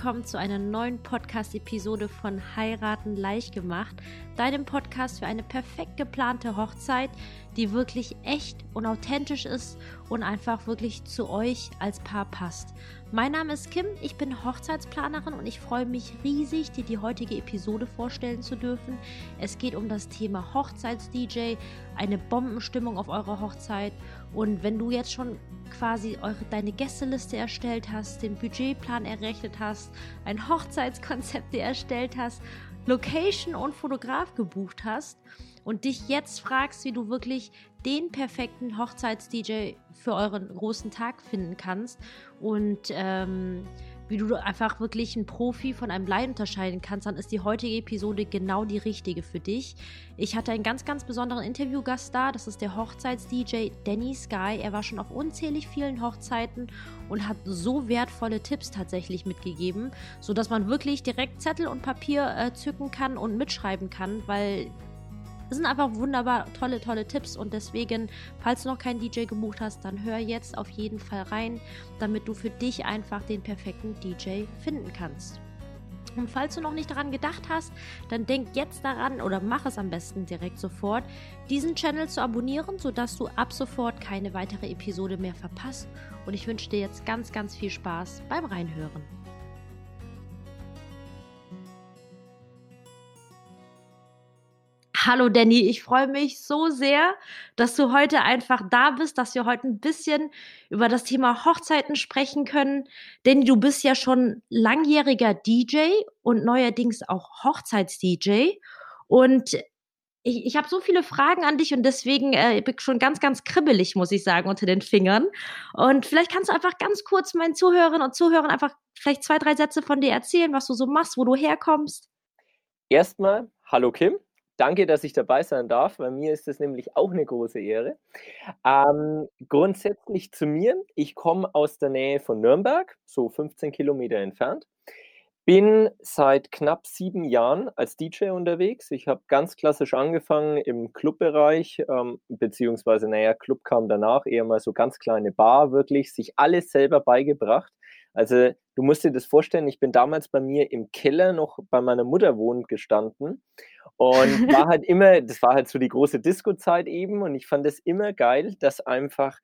willkommen zu einer neuen Podcast-Episode von Heiraten leicht gemacht, deinem Podcast für eine perfekt geplante Hochzeit, die wirklich echt und authentisch ist und einfach wirklich zu euch als Paar passt. Mein Name ist Kim, ich bin Hochzeitsplanerin und ich freue mich riesig, dir die heutige Episode vorstellen zu dürfen. Es geht um das Thema Hochzeits-DJ, eine Bombenstimmung auf eurer Hochzeit und wenn du jetzt schon quasi eure, deine Gästeliste erstellt hast, den Budgetplan errechnet hast, ein Hochzeitskonzept erstellt hast, Location und Fotograf gebucht hast und dich jetzt fragst, wie du wirklich den perfekten Hochzeits-DJ für euren großen Tag finden kannst. Und ähm, wie du einfach wirklich einen Profi von einem Laien unterscheiden kannst, dann ist die heutige Episode genau die richtige für dich. Ich hatte einen ganz, ganz besonderen Interviewgast da. Das ist der Hochzeits-DJ Danny Sky. Er war schon auf unzählig vielen Hochzeiten und hat so wertvolle Tipps tatsächlich mitgegeben, sodass man wirklich direkt Zettel und Papier äh, zücken kann und mitschreiben kann, weil das sind einfach wunderbar tolle, tolle Tipps und deswegen, falls du noch keinen DJ gebucht hast, dann hör jetzt auf jeden Fall rein, damit du für dich einfach den perfekten DJ finden kannst. Und falls du noch nicht daran gedacht hast, dann denk jetzt daran oder mach es am besten direkt sofort, diesen Channel zu abonnieren, sodass du ab sofort keine weitere Episode mehr verpasst. Und ich wünsche dir jetzt ganz, ganz viel Spaß beim Reinhören. Hallo Danny, ich freue mich so sehr, dass du heute einfach da bist, dass wir heute ein bisschen über das Thema Hochzeiten sprechen können. Danny, du bist ja schon langjähriger DJ und neuerdings auch Hochzeits-DJ. Und ich, ich habe so viele Fragen an dich und deswegen äh, bin ich schon ganz, ganz kribbelig, muss ich sagen, unter den Fingern. Und vielleicht kannst du einfach ganz kurz meinen Zuhörerinnen und Zuhörern einfach vielleicht zwei, drei Sätze von dir erzählen, was du so machst, wo du herkommst. Erstmal, hallo Kim. Danke, dass ich dabei sein darf. Bei mir ist das nämlich auch eine große Ehre. Ähm, grundsätzlich zu mir. Ich komme aus der Nähe von Nürnberg, so 15 Kilometer entfernt. Bin seit knapp sieben Jahren als DJ unterwegs. Ich habe ganz klassisch angefangen im Clubbereich, ähm, beziehungsweise, naja, Club kam danach, eher mal so ganz kleine Bar, wirklich, sich alles selber beigebracht. Also du musst dir das vorstellen, ich bin damals bei mir im Keller noch bei meiner Mutter wohnend gestanden und war halt immer, das war halt so die große Disco-Zeit eben und ich fand es immer geil, dass einfach,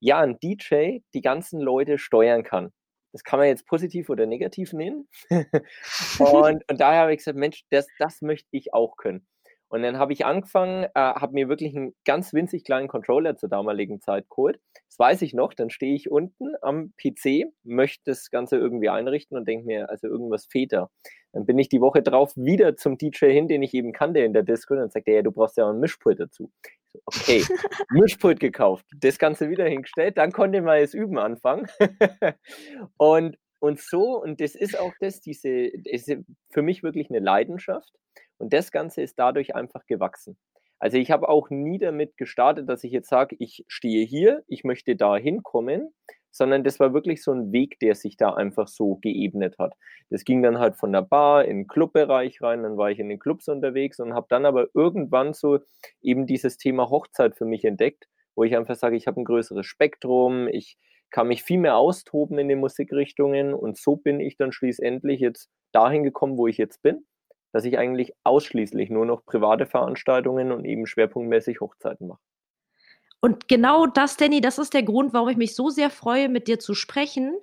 ja, ein DJ die ganzen Leute steuern kann. Das kann man jetzt positiv oder negativ nennen. und, und daher habe ich gesagt, Mensch, das, das möchte ich auch können. Und dann habe ich angefangen, äh, habe mir wirklich einen ganz winzig kleinen Controller zur damaligen Zeit geholt. Das weiß ich noch. Dann stehe ich unten am PC, möchte das Ganze irgendwie einrichten und denke mir, also irgendwas fehlt da. Dann bin ich die Woche drauf wieder zum DJ hin, den ich eben kannte in der Disco. Und dann sagt er, ja, du brauchst ja auch ein Mischpult dazu. So, okay, Mischpult gekauft, das Ganze wieder hingestellt. Dann konnte man jetzt üben anfangen. und, und so, und das ist auch das, diese, das ist für mich wirklich eine Leidenschaft. Und das Ganze ist dadurch einfach gewachsen. Also ich habe auch nie damit gestartet, dass ich jetzt sage, ich stehe hier, ich möchte da hinkommen, sondern das war wirklich so ein Weg, der sich da einfach so geebnet hat. Das ging dann halt von der Bar in den Clubbereich rein, dann war ich in den Clubs unterwegs und habe dann aber irgendwann so eben dieses Thema Hochzeit für mich entdeckt, wo ich einfach sage, ich habe ein größeres Spektrum, ich kann mich viel mehr austoben in den Musikrichtungen und so bin ich dann schließlich jetzt dahin gekommen, wo ich jetzt bin dass ich eigentlich ausschließlich nur noch private Veranstaltungen und eben schwerpunktmäßig Hochzeiten mache. Und genau das, Danny, das ist der Grund, warum ich mich so sehr freue, mit dir zu sprechen,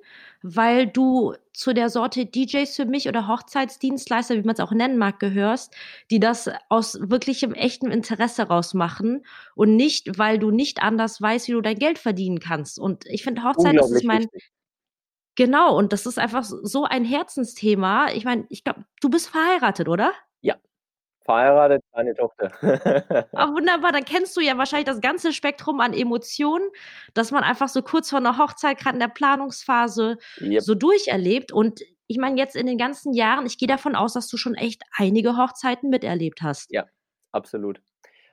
weil du zu der Sorte DJs für mich oder Hochzeitsdienstleister, wie man es auch nennen mag, gehörst, die das aus wirklichem echtem Interesse rausmachen und nicht, weil du nicht anders weißt, wie du dein Geld verdienen kannst. Und ich finde, Hochzeit ist mein, wichtig. Genau, und das ist einfach so ein Herzensthema. Ich meine, ich glaube, du bist verheiratet, oder? Ja, verheiratet, eine Tochter. Ah, wunderbar, dann kennst du ja wahrscheinlich das ganze Spektrum an Emotionen, dass man einfach so kurz vor einer Hochzeit, gerade in der Planungsphase, yep. so durcherlebt. Und ich meine, jetzt in den ganzen Jahren, ich gehe davon aus, dass du schon echt einige Hochzeiten miterlebt hast. Ja, absolut.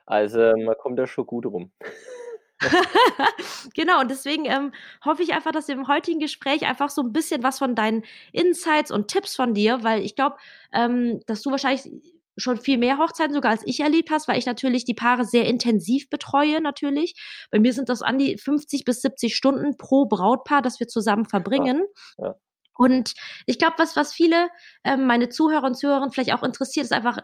Also man kommt da schon gut rum. genau, und deswegen ähm, hoffe ich einfach, dass wir im heutigen Gespräch einfach so ein bisschen was von deinen Insights und Tipps von dir, weil ich glaube, ähm, dass du wahrscheinlich schon viel mehr Hochzeiten sogar als ich erlebt hast, weil ich natürlich die Paare sehr intensiv betreue natürlich. Bei mir sind das an die 50 bis 70 Stunden pro Brautpaar, das wir zusammen verbringen. Ja, ja. Und ich glaube, was, was viele, ähm, meine Zuhörer und Zuhörerinnen vielleicht auch interessiert, ist einfach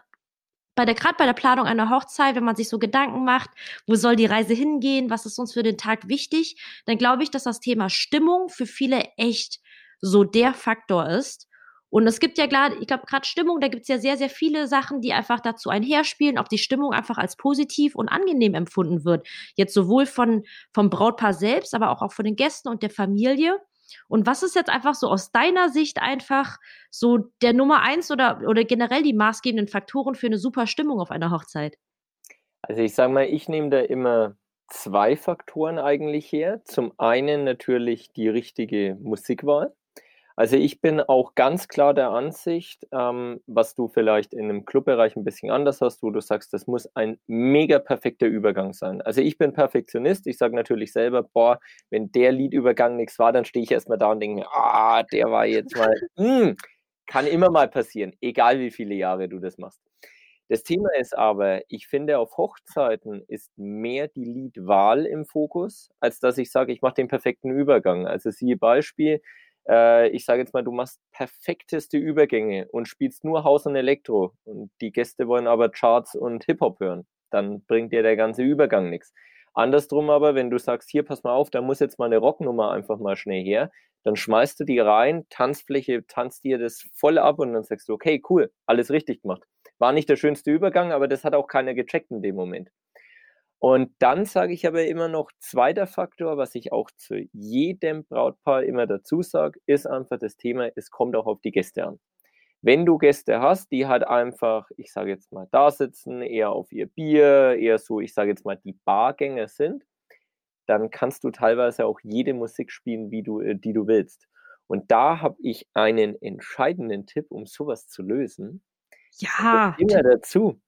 bei der, gerade bei der Planung einer Hochzeit, wenn man sich so Gedanken macht, wo soll die Reise hingehen, was ist uns für den Tag wichtig, dann glaube ich, dass das Thema Stimmung für viele echt so der Faktor ist. Und es gibt ja klar, ich glaube, gerade Stimmung, da gibt es ja sehr, sehr viele Sachen, die einfach dazu einherspielen, ob die Stimmung einfach als positiv und angenehm empfunden wird. Jetzt sowohl von, vom Brautpaar selbst, aber auch, auch von den Gästen und der Familie. Und was ist jetzt einfach so aus deiner Sicht einfach so der Nummer eins oder, oder generell die maßgebenden Faktoren für eine super Stimmung auf einer Hochzeit? Also ich sage mal, ich nehme da immer zwei Faktoren eigentlich her. Zum einen natürlich die richtige Musikwahl. Also ich bin auch ganz klar der Ansicht, ähm, was du vielleicht in einem Clubbereich ein bisschen anders hast, wo du sagst, das muss ein mega perfekter Übergang sein. Also ich bin Perfektionist, ich sage natürlich selber, boah, wenn der Liedübergang nichts war, dann stehe ich erstmal da und denke mir, ah, der war jetzt mal, mm, kann immer mal passieren, egal wie viele Jahre du das machst. Das Thema ist aber, ich finde, auf Hochzeiten ist mehr die Liedwahl im Fokus, als dass ich sage, ich mache den perfekten Übergang. Also siehe Beispiel, äh, ich sage jetzt mal, du machst perfekteste Übergänge und spielst nur Haus und Elektro und die Gäste wollen aber Charts und Hip-Hop hören, dann bringt dir der ganze Übergang nichts. Andersrum aber, wenn du sagst, hier, pass mal auf, da muss jetzt mal eine Rocknummer einfach mal schnell her, dann schmeißt du die rein, Tanzfläche, tanzt dir das voll ab und dann sagst du, okay, cool, alles richtig gemacht. War nicht der schönste Übergang, aber das hat auch keiner gecheckt in dem Moment. Und dann sage ich aber immer noch, zweiter Faktor, was ich auch zu jedem Brautpaar immer dazu sage, ist einfach das Thema, es kommt auch auf die Gäste an. Wenn du Gäste hast, die halt einfach, ich sage jetzt mal, da sitzen, eher auf ihr Bier, eher so, ich sage jetzt mal, die Bargänger sind, dann kannst du teilweise auch jede Musik spielen, wie du, äh, die du willst. Und da habe ich einen entscheidenden Tipp, um sowas zu lösen. Ja. Immer dazu.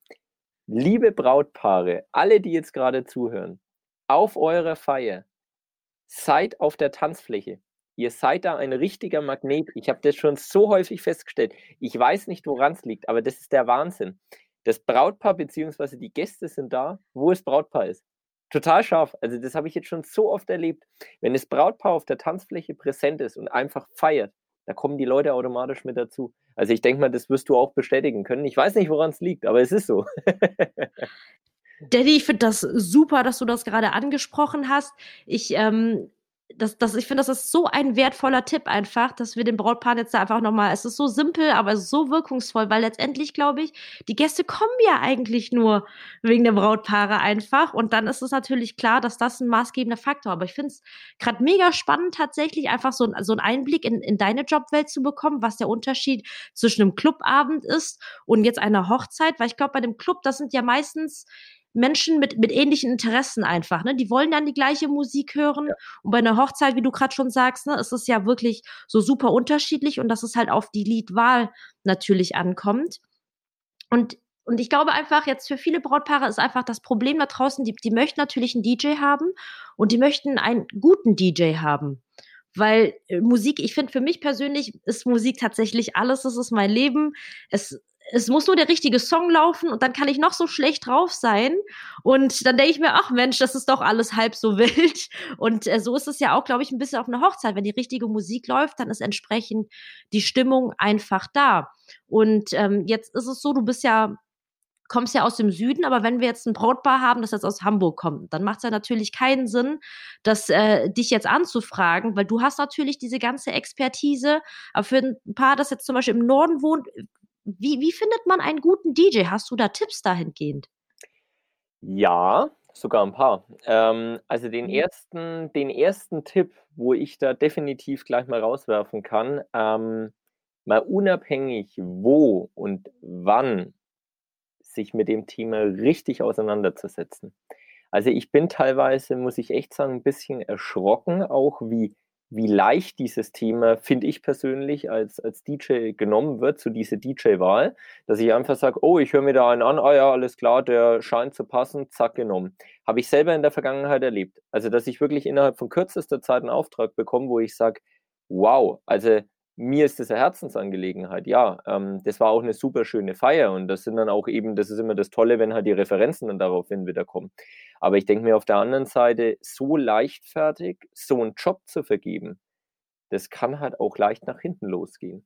Liebe Brautpaare, alle, die jetzt gerade zuhören, auf eurer Feier, seid auf der Tanzfläche. Ihr seid da ein richtiger Magnet. Ich habe das schon so häufig festgestellt. Ich weiß nicht, woran es liegt, aber das ist der Wahnsinn. Das Brautpaar bzw. die Gäste sind da, wo das Brautpaar ist. Total scharf. Also das habe ich jetzt schon so oft erlebt. Wenn das Brautpaar auf der Tanzfläche präsent ist und einfach feiert, da kommen die Leute automatisch mit dazu. Also ich denke mal, das wirst du auch bestätigen können. Ich weiß nicht, woran es liegt, aber es ist so. Daddy, ich finde das super, dass du das gerade angesprochen hast. Ich ähm, das, das, ich finde, das ist so ein wertvoller Tipp einfach, dass wir den Brautpaar jetzt da einfach nochmal, es ist so simpel, aber so wirkungsvoll, weil letztendlich glaube ich, die Gäste kommen ja eigentlich nur wegen der Brautpaare einfach. Und dann ist es natürlich klar, dass das ein maßgebender Faktor, aber ich finde es gerade mega spannend tatsächlich einfach so, so einen Einblick in, in deine Jobwelt zu bekommen, was der Unterschied zwischen einem Clubabend ist und jetzt einer Hochzeit, weil ich glaube, bei dem Club, das sind ja meistens Menschen mit, mit ähnlichen Interessen einfach. Ne? Die wollen dann die gleiche Musik hören. Ja. Und bei einer Hochzeit, wie du gerade schon sagst, ne, ist es ja wirklich so super unterschiedlich und dass es halt auf die Liedwahl natürlich ankommt. Und und ich glaube einfach, jetzt für viele Brautpaare ist einfach das Problem da draußen, die, die möchten natürlich einen DJ haben und die möchten einen guten DJ haben. Weil äh, Musik, ich finde für mich persönlich ist Musik tatsächlich alles, es ist mein Leben. Es es muss nur der richtige Song laufen und dann kann ich noch so schlecht drauf sein. Und dann denke ich mir, ach Mensch, das ist doch alles halb so wild. Und äh, so ist es ja auch, glaube ich, ein bisschen auf einer Hochzeit. Wenn die richtige Musik läuft, dann ist entsprechend die Stimmung einfach da. Und ähm, jetzt ist es so, du bist ja kommst ja aus dem Süden, aber wenn wir jetzt ein Brautpaar haben, das jetzt aus Hamburg kommt, dann macht es ja natürlich keinen Sinn, das, äh, dich jetzt anzufragen, weil du hast natürlich diese ganze Expertise. Aber für ein Paar, das jetzt zum Beispiel im Norden wohnt, wie, wie findet man einen guten DJ? Hast du da Tipps dahingehend? Ja, sogar ein paar. Ähm, also den mhm. ersten, den ersten Tipp, wo ich da definitiv gleich mal rauswerfen kann, ähm, mal unabhängig wo und wann sich mit dem Thema richtig auseinanderzusetzen. Also ich bin teilweise, muss ich echt sagen, ein bisschen erschrocken, auch wie wie leicht dieses Thema, finde ich persönlich, als, als DJ genommen wird, so diese DJ-Wahl, dass ich einfach sage, oh, ich höre mir da einen an, ah ja, alles klar, der scheint zu passen, zack, genommen. Habe ich selber in der Vergangenheit erlebt. Also, dass ich wirklich innerhalb von kürzester Zeit einen Auftrag bekomme, wo ich sage, wow, also mir ist das eine Herzensangelegenheit, ja. Ähm, das war auch eine super schöne Feier und das sind dann auch eben, das ist immer das Tolle, wenn halt die Referenzen dann daraufhin wieder kommen. Aber ich denke mir auf der anderen Seite, so leichtfertig so einen Job zu vergeben, das kann halt auch leicht nach hinten losgehen.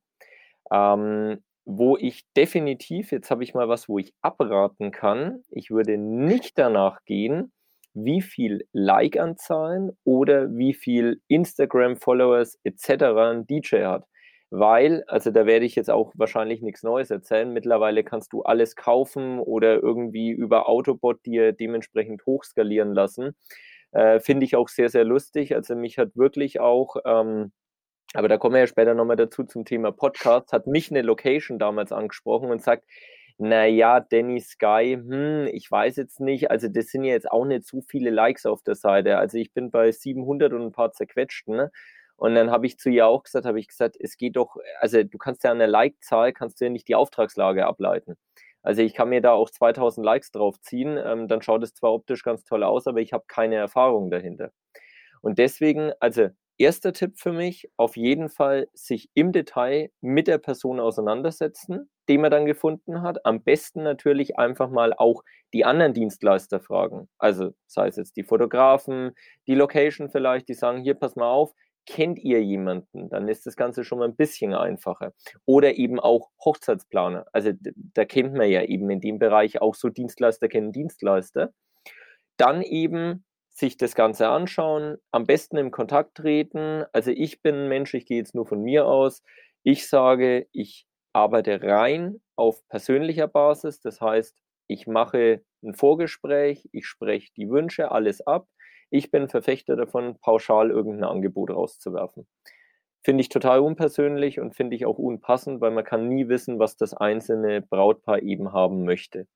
Ähm, wo ich definitiv, jetzt habe ich mal was, wo ich abraten kann, ich würde nicht danach gehen, wie viel Like-Anzahlen oder wie viel Instagram-Followers etc. ein DJ hat. Weil, also da werde ich jetzt auch wahrscheinlich nichts Neues erzählen. Mittlerweile kannst du alles kaufen oder irgendwie über Autobot dir dementsprechend hochskalieren lassen. Äh, Finde ich auch sehr, sehr lustig. Also mich hat wirklich auch ähm, aber da kommen wir ja später nochmal dazu zum Thema Podcast, hat mich eine Location damals angesprochen und sagt, naja, Danny Sky, hm, ich weiß jetzt nicht, also das sind ja jetzt auch nicht so viele Likes auf der Seite. Also ich bin bei 700 und ein paar zerquetschten. Ne? Und dann habe ich zu ihr auch gesagt, habe ich gesagt, es geht doch, also du kannst ja an der Like-Zahl, kannst du ja nicht die Auftragslage ableiten. Also ich kann mir da auch 2000 Likes drauf ziehen, ähm, dann schaut es zwar optisch ganz toll aus, aber ich habe keine Erfahrung dahinter. Und deswegen, also erster Tipp für mich, auf jeden Fall sich im Detail mit der Person auseinandersetzen, den man dann gefunden hat. Am besten natürlich einfach mal auch die anderen Dienstleister fragen. Also sei es jetzt die Fotografen, die Location vielleicht, die sagen, hier, pass mal auf, kennt ihr jemanden? Dann ist das Ganze schon mal ein bisschen einfacher. Oder eben auch Hochzeitsplaner. Also da kennt man ja eben in dem Bereich auch so Dienstleister kennen Dienstleister. Dann eben sich das Ganze anschauen, am besten im Kontakt treten. Also ich bin ein Mensch, ich gehe jetzt nur von mir aus. Ich sage, ich arbeite rein auf persönlicher Basis. Das heißt, ich mache ein Vorgespräch, ich spreche die Wünsche, alles ab. Ich bin Verfechter davon, pauschal irgendein Angebot rauszuwerfen. Finde ich total unpersönlich und finde ich auch unpassend, weil man kann nie wissen, was das einzelne Brautpaar eben haben möchte.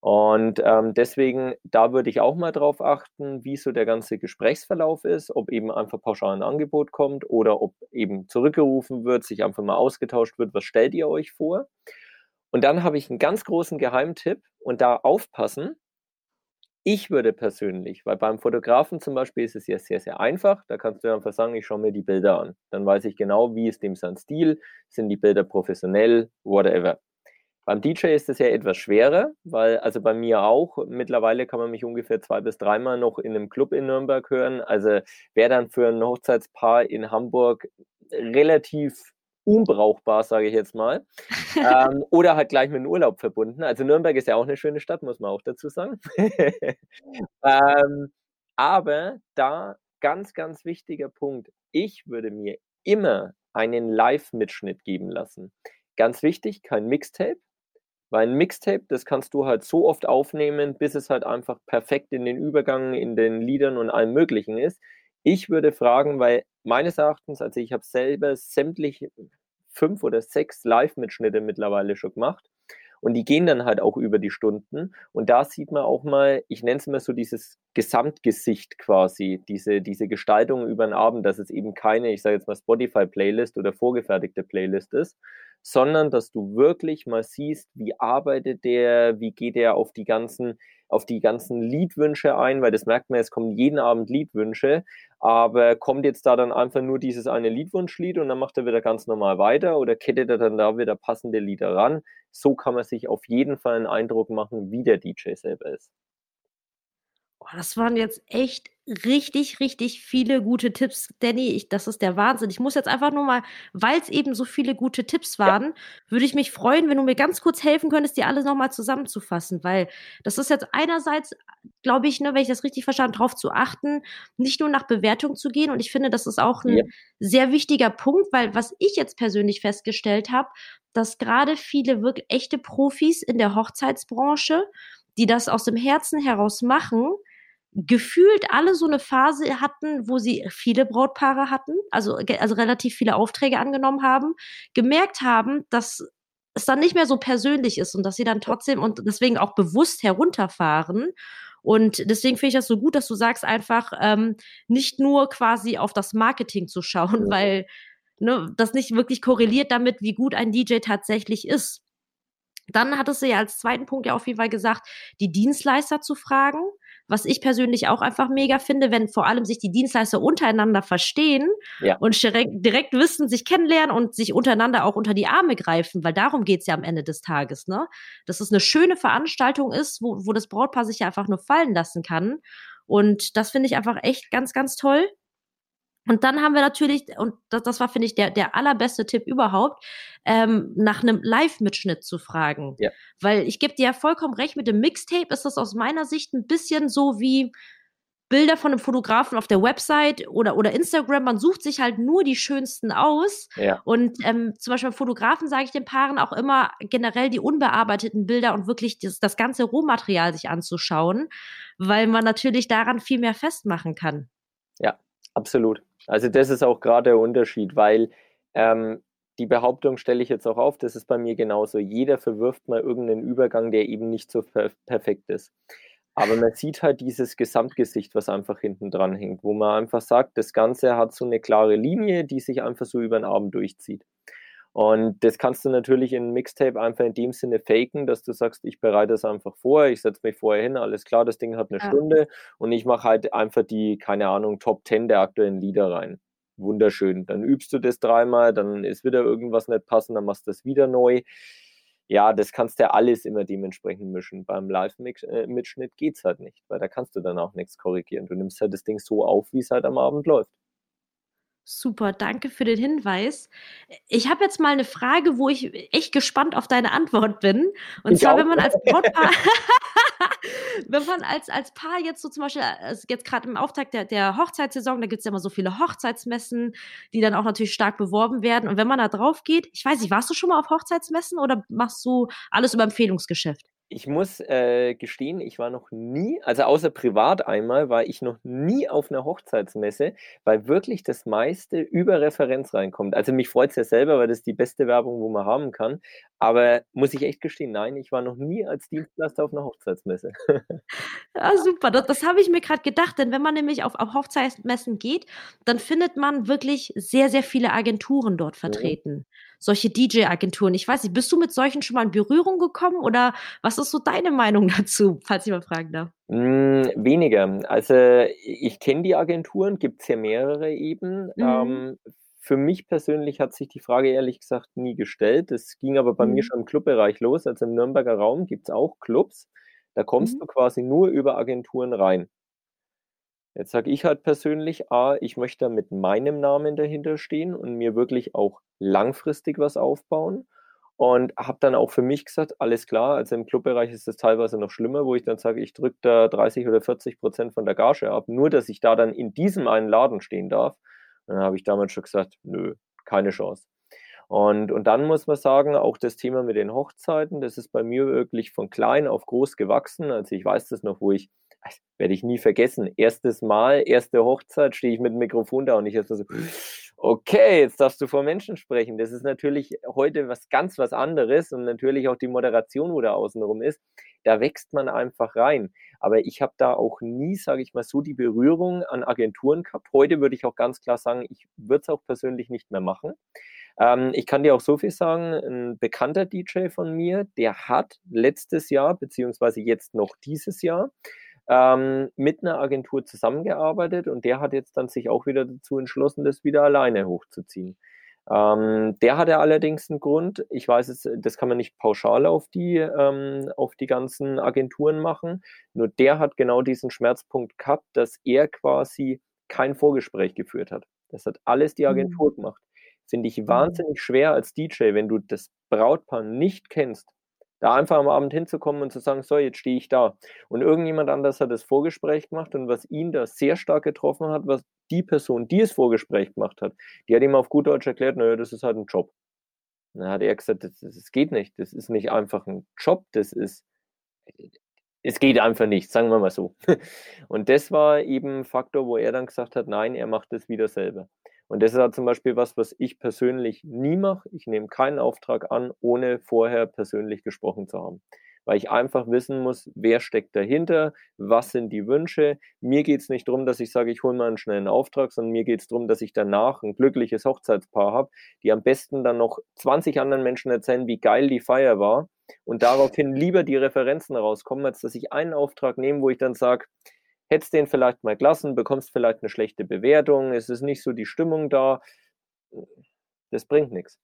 Und ähm, deswegen, da würde ich auch mal drauf achten, wie so der ganze Gesprächsverlauf ist, ob eben einfach pauschal ein Angebot kommt oder ob eben zurückgerufen wird, sich einfach mal ausgetauscht wird, was stellt ihr euch vor? Und dann habe ich einen ganz großen Geheimtipp und da aufpassen. Ich würde persönlich, weil beim Fotografen zum Beispiel ist es ja sehr, sehr einfach. Da kannst du einfach sagen, ich schaue mir die Bilder an. Dann weiß ich genau, wie ist dem sein Stil, sind die Bilder professionell, whatever. Beim DJ ist es ja etwas schwerer, weil, also bei mir auch, mittlerweile kann man mich ungefähr zwei bis dreimal noch in einem Club in Nürnberg hören. Also wäre dann für ein Hochzeitspaar in Hamburg relativ unbrauchbar, sage ich jetzt mal. ähm, oder halt gleich mit dem Urlaub verbunden. Also Nürnberg ist ja auch eine schöne Stadt, muss man auch dazu sagen. ähm, aber da ganz, ganz wichtiger Punkt. Ich würde mir immer einen Live-Mitschnitt geben lassen. Ganz wichtig, kein Mixtape, weil ein Mixtape, das kannst du halt so oft aufnehmen, bis es halt einfach perfekt in den Übergang, in den Liedern und allem Möglichen ist. Ich würde fragen, weil meines Erachtens, also ich habe selber sämtliche fünf oder sechs Live-Mitschnitte mittlerweile schon gemacht. Und die gehen dann halt auch über die Stunden. Und da sieht man auch mal, ich nenne es mal so dieses Gesamtgesicht quasi, diese, diese Gestaltung über den Abend, dass es eben keine, ich sage jetzt mal Spotify-Playlist oder vorgefertigte Playlist ist, sondern dass du wirklich mal siehst, wie arbeitet der, wie geht er auf die ganzen, auf die ganzen Liedwünsche ein, weil das merkt man, es kommen jeden Abend Liedwünsche, aber kommt jetzt da dann einfach nur dieses eine Liedwunschlied und dann macht er wieder ganz normal weiter oder kettet er dann da wieder passende Lieder ran? So kann man sich auf jeden Fall einen Eindruck machen, wie der DJ selber ist. Oh, das waren jetzt echt richtig, richtig viele gute Tipps, Danny. Ich, das ist der Wahnsinn. Ich muss jetzt einfach nur mal, weil es eben so viele gute Tipps waren, ja. würde ich mich freuen, wenn du mir ganz kurz helfen könntest, die alle nochmal zusammenzufassen, weil das ist jetzt einerseits, glaube ich, ne, wenn ich das richtig verstanden, darauf zu achten, nicht nur nach Bewertung zu gehen. Und ich finde, das ist auch ein ja. sehr wichtiger Punkt, weil was ich jetzt persönlich festgestellt habe, dass gerade viele wirklich echte Profis in der Hochzeitsbranche, die das aus dem Herzen heraus machen, gefühlt alle so eine Phase hatten, wo sie viele Brautpaare hatten, also, also relativ viele Aufträge angenommen haben, gemerkt haben, dass es dann nicht mehr so persönlich ist und dass sie dann trotzdem und deswegen auch bewusst herunterfahren. Und deswegen finde ich das so gut, dass du sagst, einfach ähm, nicht nur quasi auf das Marketing zu schauen, weil ne, das nicht wirklich korreliert damit, wie gut ein DJ tatsächlich ist. Dann hattest du ja als zweiten Punkt ja auf jeden Fall gesagt, die Dienstleister zu fragen was ich persönlich auch einfach mega finde, wenn vor allem sich die Dienstleister untereinander verstehen ja. und direkt, direkt wissen, sich kennenlernen und sich untereinander auch unter die Arme greifen, weil darum geht's ja am Ende des Tages, ne? Dass es eine schöne Veranstaltung ist, wo, wo das Brautpaar sich ja einfach nur fallen lassen kann. Und das finde ich einfach echt ganz, ganz toll. Und dann haben wir natürlich, und das, das war, finde ich, der, der allerbeste Tipp überhaupt, ähm, nach einem Live-Mitschnitt zu fragen. Ja. Weil ich gebe dir ja vollkommen recht, mit dem Mixtape ist das aus meiner Sicht ein bisschen so wie Bilder von einem Fotografen auf der Website oder, oder Instagram. Man sucht sich halt nur die schönsten aus. Ja. Und ähm, zum Beispiel Fotografen sage ich den Paaren auch immer generell die unbearbeiteten Bilder und wirklich das, das ganze Rohmaterial sich anzuschauen, weil man natürlich daran viel mehr festmachen kann. Ja, absolut. Also das ist auch gerade der Unterschied, weil ähm, die Behauptung stelle ich jetzt auch auf, das ist bei mir genauso. Jeder verwirft mal irgendeinen Übergang, der eben nicht so per perfekt ist. Aber man sieht halt dieses Gesamtgesicht, was einfach hinten dran hängt, wo man einfach sagt, das Ganze hat so eine klare Linie, die sich einfach so über den Abend durchzieht. Und das kannst du natürlich in Mixtape einfach in dem Sinne faken, dass du sagst, ich bereite das einfach vor, ich setze mich vorher hin, alles klar, das Ding hat eine ja. Stunde und ich mache halt einfach die, keine Ahnung, Top 10 der aktuellen Lieder rein. Wunderschön. Dann übst du das dreimal, dann ist wieder irgendwas nicht passend, dann machst du das wieder neu. Ja, das kannst du ja alles immer dementsprechend mischen. Beim Live-Mitschnitt geht es halt nicht, weil da kannst du dann auch nichts korrigieren. Du nimmst halt das Ding so auf, wie es halt am Abend läuft. Super, danke für den Hinweis. Ich habe jetzt mal eine Frage, wo ich echt gespannt auf deine Antwort bin. Und ich zwar, auch. wenn man als Brautpaar, wenn man als, als Paar jetzt so zum Beispiel, also jetzt gerade im Auftakt der, der Hochzeitssaison, da gibt es ja immer so viele Hochzeitsmessen, die dann auch natürlich stark beworben werden. Und wenn man da drauf geht, ich weiß nicht, warst du schon mal auf Hochzeitsmessen oder machst du alles über Empfehlungsgeschäft? Ich muss äh, gestehen, ich war noch nie, also außer privat einmal, war ich noch nie auf einer Hochzeitsmesse, weil wirklich das meiste über Referenz reinkommt. Also mich freut es ja selber, weil das die beste Werbung, wo man haben kann. Aber muss ich echt gestehen, nein, ich war noch nie als Dienstleister auf einer Hochzeitsmesse. Ja, super. Das, das habe ich mir gerade gedacht, denn wenn man nämlich auf, auf Hochzeitsmessen geht, dann findet man wirklich sehr, sehr viele Agenturen dort mhm. vertreten. Mhm. Solche DJ-Agenturen. Ich weiß nicht, bist du mit solchen schon mal in Berührung gekommen oder was ist so deine Meinung dazu, falls ich mal fragen darf? Mm, weniger. Also ich kenne die Agenturen, gibt es ja mehrere eben. Mhm. Ähm, für mich persönlich hat sich die Frage ehrlich gesagt nie gestellt. Das ging aber bei mhm. mir schon im Clubbereich los. Also im Nürnberger Raum gibt es auch Clubs. Da kommst mhm. du quasi nur über Agenturen rein. Jetzt sage ich halt persönlich, A, ich möchte mit meinem Namen dahinter stehen und mir wirklich auch langfristig was aufbauen. Und habe dann auch für mich gesagt, alles klar, also im Clubbereich ist es teilweise noch schlimmer, wo ich dann sage, ich drücke da 30 oder 40 Prozent von der Gage ab, nur dass ich da dann in diesem einen Laden stehen darf. Dann habe ich damals schon gesagt, nö, keine Chance. Und, und dann muss man sagen, auch das Thema mit den Hochzeiten, das ist bei mir wirklich von klein auf groß gewachsen. Also ich weiß das noch, wo ich, werde ich nie vergessen, erstes Mal, erste Hochzeit, stehe ich mit dem Mikrofon da und ich erst so, okay, jetzt darfst du vor Menschen sprechen. Das ist natürlich heute was ganz was anderes und natürlich auch die Moderation, wo da außenrum ist. Da wächst man einfach rein. Aber ich habe da auch nie, sage ich mal, so die Berührung an Agenturen gehabt. Heute würde ich auch ganz klar sagen, ich würde es auch persönlich nicht mehr machen. Ähm, ich kann dir auch so viel sagen, ein bekannter DJ von mir, der hat letztes Jahr, beziehungsweise jetzt noch dieses Jahr, ähm, mit einer Agentur zusammengearbeitet und der hat jetzt dann sich auch wieder dazu entschlossen, das wieder alleine hochzuziehen. Ähm, der hatte allerdings einen Grund. Ich weiß es, das kann man nicht pauschal auf die, ähm, auf die ganzen Agenturen machen. Nur der hat genau diesen Schmerzpunkt gehabt, dass er quasi kein Vorgespräch geführt hat. Das hat alles die Agentur mhm. gemacht. Finde ich mhm. wahnsinnig schwer als DJ, wenn du das Brautpaar nicht kennst, da einfach am Abend hinzukommen und zu sagen, so, jetzt stehe ich da. Und irgendjemand anders hat das Vorgespräch gemacht und was ihn da sehr stark getroffen hat, was die Person, die es Vorgespräch gemacht hat, die hat ihm auf gut Deutsch erklärt, naja, das ist halt ein Job. Und dann hat er gesagt, das, das geht nicht, das ist nicht einfach ein Job, das ist, es geht einfach nicht, sagen wir mal so. Und das war eben ein Faktor, wo er dann gesagt hat, nein, er macht das wieder selber. Und das ist halt zum Beispiel was, was ich persönlich nie mache. Ich nehme keinen Auftrag an, ohne vorher persönlich gesprochen zu haben. Weil ich einfach wissen muss, wer steckt dahinter, was sind die Wünsche. Mir geht es nicht darum, dass ich sage, ich hole mal einen schnellen Auftrag, sondern mir geht es darum, dass ich danach ein glückliches Hochzeitspaar habe, die am besten dann noch 20 anderen Menschen erzählen, wie geil die Feier war und daraufhin lieber die Referenzen rauskommen, als dass ich einen Auftrag nehme, wo ich dann sage, hättest den vielleicht mal gelassen, bekommst vielleicht eine schlechte Bewertung, es ist nicht so die Stimmung da. Das bringt nichts.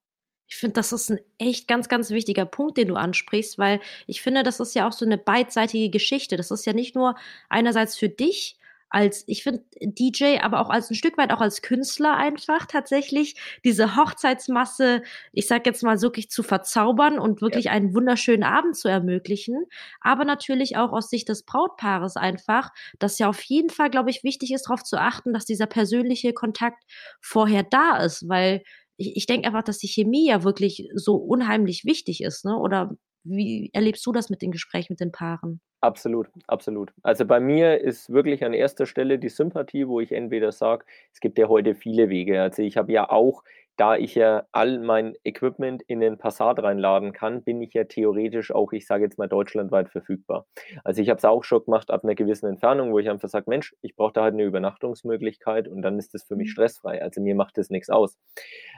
Ich finde, das ist ein echt ganz, ganz wichtiger Punkt, den du ansprichst, weil ich finde, das ist ja auch so eine beidseitige Geschichte. Das ist ja nicht nur einerseits für dich als, ich finde, DJ, aber auch als ein Stück weit auch als Künstler einfach tatsächlich diese Hochzeitsmasse, ich sag jetzt mal wirklich zu verzaubern und wirklich ja. einen wunderschönen Abend zu ermöglichen. Aber natürlich auch aus Sicht des Brautpaares einfach, dass ja auf jeden Fall, glaube ich, wichtig ist, darauf zu achten, dass dieser persönliche Kontakt vorher da ist, weil ich, ich denke einfach, dass die Chemie ja wirklich so unheimlich wichtig ist, ne? Oder wie erlebst du das mit den Gesprächen mit den Paaren? Absolut, absolut. Also bei mir ist wirklich an erster Stelle die Sympathie, wo ich entweder sage, es gibt ja heute viele Wege. Also ich habe ja auch da ich ja all mein Equipment in den Passat reinladen kann, bin ich ja theoretisch auch, ich sage jetzt mal, deutschlandweit verfügbar. Also ich habe es auch schon gemacht ab einer gewissen Entfernung, wo ich einfach sage, Mensch, ich brauche da halt eine Übernachtungsmöglichkeit und dann ist das für mich mhm. stressfrei. Also mir macht das nichts aus.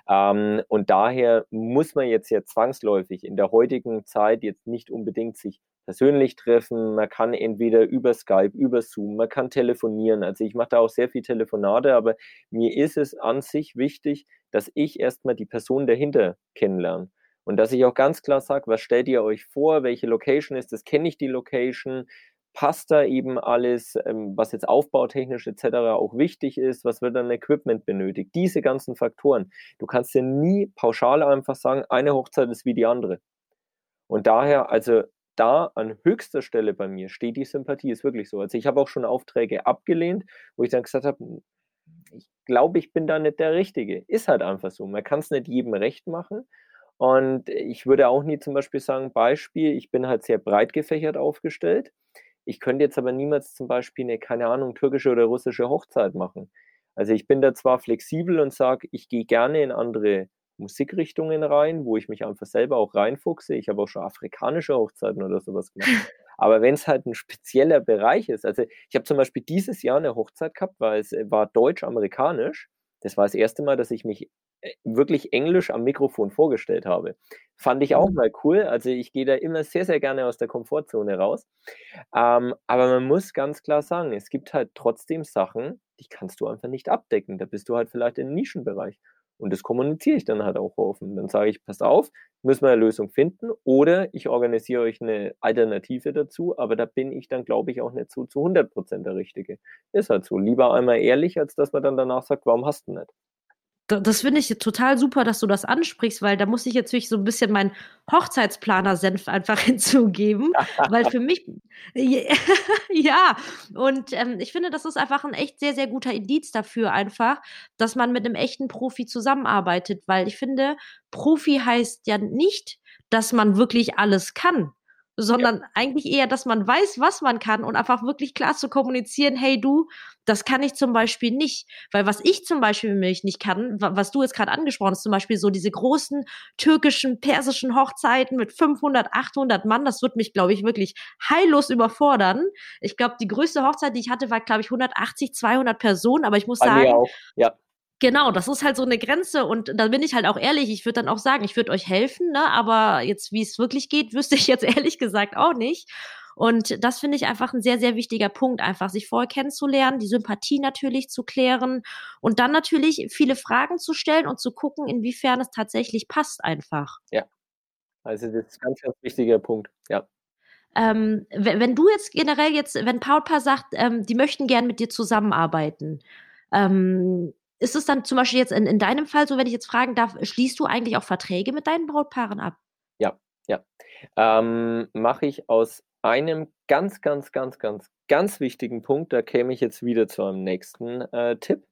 Ähm, und daher muss man jetzt ja zwangsläufig in der heutigen Zeit jetzt nicht unbedingt sich persönlich treffen, man kann entweder über Skype, über Zoom, man kann telefonieren. Also ich mache da auch sehr viel Telefonate, aber mir ist es an sich wichtig, dass ich erstmal die Person dahinter kennenlerne. Und dass ich auch ganz klar sage, was stellt ihr euch vor, welche Location ist das, kenne ich die Location, passt da eben alles, ähm, was jetzt aufbautechnisch etc. auch wichtig ist, was wird dann Equipment benötigt, diese ganzen Faktoren. Du kannst ja nie pauschal einfach sagen, eine Hochzeit ist wie die andere. Und daher, also da an höchster Stelle bei mir steht die Sympathie, ist wirklich so. Also ich habe auch schon Aufträge abgelehnt, wo ich dann gesagt habe, ich glaube, ich bin da nicht der Richtige. Ist halt einfach so. Man kann es nicht jedem recht machen. Und ich würde auch nie zum Beispiel sagen, Beispiel, ich bin halt sehr breit gefächert aufgestellt. Ich könnte jetzt aber niemals zum Beispiel eine, keine Ahnung, türkische oder russische Hochzeit machen. Also ich bin da zwar flexibel und sage, ich gehe gerne in andere Musikrichtungen rein, wo ich mich einfach selber auch reinfuchse. Ich habe auch schon afrikanische Hochzeiten oder sowas gemacht. Aber wenn es halt ein spezieller Bereich ist, also ich habe zum Beispiel dieses Jahr eine Hochzeit gehabt, weil es äh, war deutsch-amerikanisch. Das war das erste Mal, dass ich mich äh, wirklich Englisch am Mikrofon vorgestellt habe. Fand ich auch mhm. mal cool. Also ich gehe da immer sehr, sehr gerne aus der Komfortzone raus. Ähm, aber man muss ganz klar sagen, es gibt halt trotzdem Sachen, die kannst du einfach nicht abdecken. Da bist du halt vielleicht im Nischenbereich. Und das kommuniziere ich dann halt auch offen. Dann sage ich, passt auf, müssen wir eine Lösung finden oder ich organisiere euch eine Alternative dazu, aber da bin ich dann, glaube ich, auch nicht so zu 100 Prozent der Richtige. Ist halt so. Lieber einmal ehrlich, als dass man dann danach sagt, warum hast du nicht? Das finde ich total super, dass du das ansprichst, weil da muss ich jetzt wirklich so ein bisschen meinen Hochzeitsplaner-Senf einfach hinzugeben, weil für mich, ja, und ähm, ich finde, das ist einfach ein echt sehr, sehr guter Indiz dafür einfach, dass man mit einem echten Profi zusammenarbeitet, weil ich finde, Profi heißt ja nicht, dass man wirklich alles kann sondern ja. eigentlich eher, dass man weiß, was man kann und einfach wirklich klar zu kommunizieren, hey du, das kann ich zum Beispiel nicht. Weil was ich zum Beispiel nämlich nicht kann, was du jetzt gerade angesprochen hast, zum Beispiel so diese großen türkischen, persischen Hochzeiten mit 500, 800 Mann, das wird mich, glaube ich, wirklich heillos überfordern. Ich glaube, die größte Hochzeit, die ich hatte, war, glaube ich, 180, 200 Personen, aber ich muss Bei sagen, ja. Genau, das ist halt so eine Grenze und da bin ich halt auch ehrlich, ich würde dann auch sagen, ich würde euch helfen, ne? aber jetzt, wie es wirklich geht, wüsste ich jetzt ehrlich gesagt auch nicht. Und das finde ich einfach ein sehr, sehr wichtiger Punkt, einfach sich vorher kennenzulernen, die Sympathie natürlich zu klären und dann natürlich viele Fragen zu stellen und zu gucken, inwiefern es tatsächlich passt einfach. Ja, also das ist ein ganz, ganz wichtiger Punkt, ja. Ähm, wenn du jetzt generell jetzt, wenn Paul Paar sagt, ähm, die möchten gern mit dir zusammenarbeiten, ähm, ist es dann zum Beispiel jetzt in, in deinem Fall so, wenn ich jetzt fragen darf, schließt du eigentlich auch Verträge mit deinen Brautpaaren ab? Ja, ja. Ähm, Mache ich aus einem ganz, ganz, ganz, ganz, ganz wichtigen Punkt. Da käme ich jetzt wieder zu einem nächsten äh, Tipp.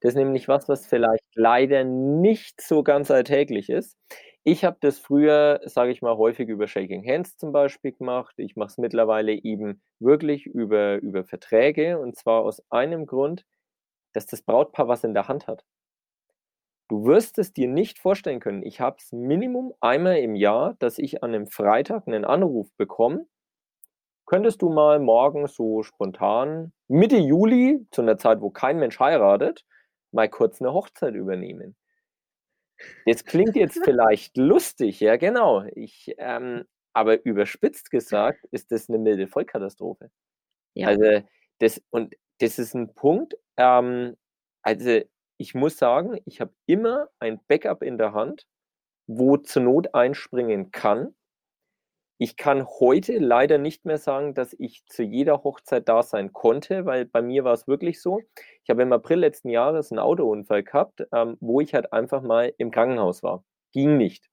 Das ist nämlich was, was vielleicht leider nicht so ganz alltäglich ist. Ich habe das früher, sage ich mal, häufig über Shaking Hands zum Beispiel gemacht. Ich mache es mittlerweile eben wirklich über, über Verträge und zwar aus einem Grund, dass das Brautpaar was in der Hand hat. Du wirst es dir nicht vorstellen können. Ich habe es Minimum einmal im Jahr, dass ich an einem Freitag einen Anruf bekomme. Könntest du mal morgen so spontan Mitte Juli, zu einer Zeit, wo kein Mensch heiratet, mal kurz eine Hochzeit übernehmen? Das klingt jetzt vielleicht lustig, ja genau. Ich, ähm, aber überspitzt gesagt ist das eine milde Vollkatastrophe. Ja. Also das und das ist ein Punkt, ähm, also ich muss sagen, ich habe immer ein Backup in der Hand, wo zur Not einspringen kann. Ich kann heute leider nicht mehr sagen, dass ich zu jeder Hochzeit da sein konnte, weil bei mir war es wirklich so. Ich habe im April letzten Jahres einen Autounfall gehabt, ähm, wo ich halt einfach mal im Krankenhaus war. Ging nicht.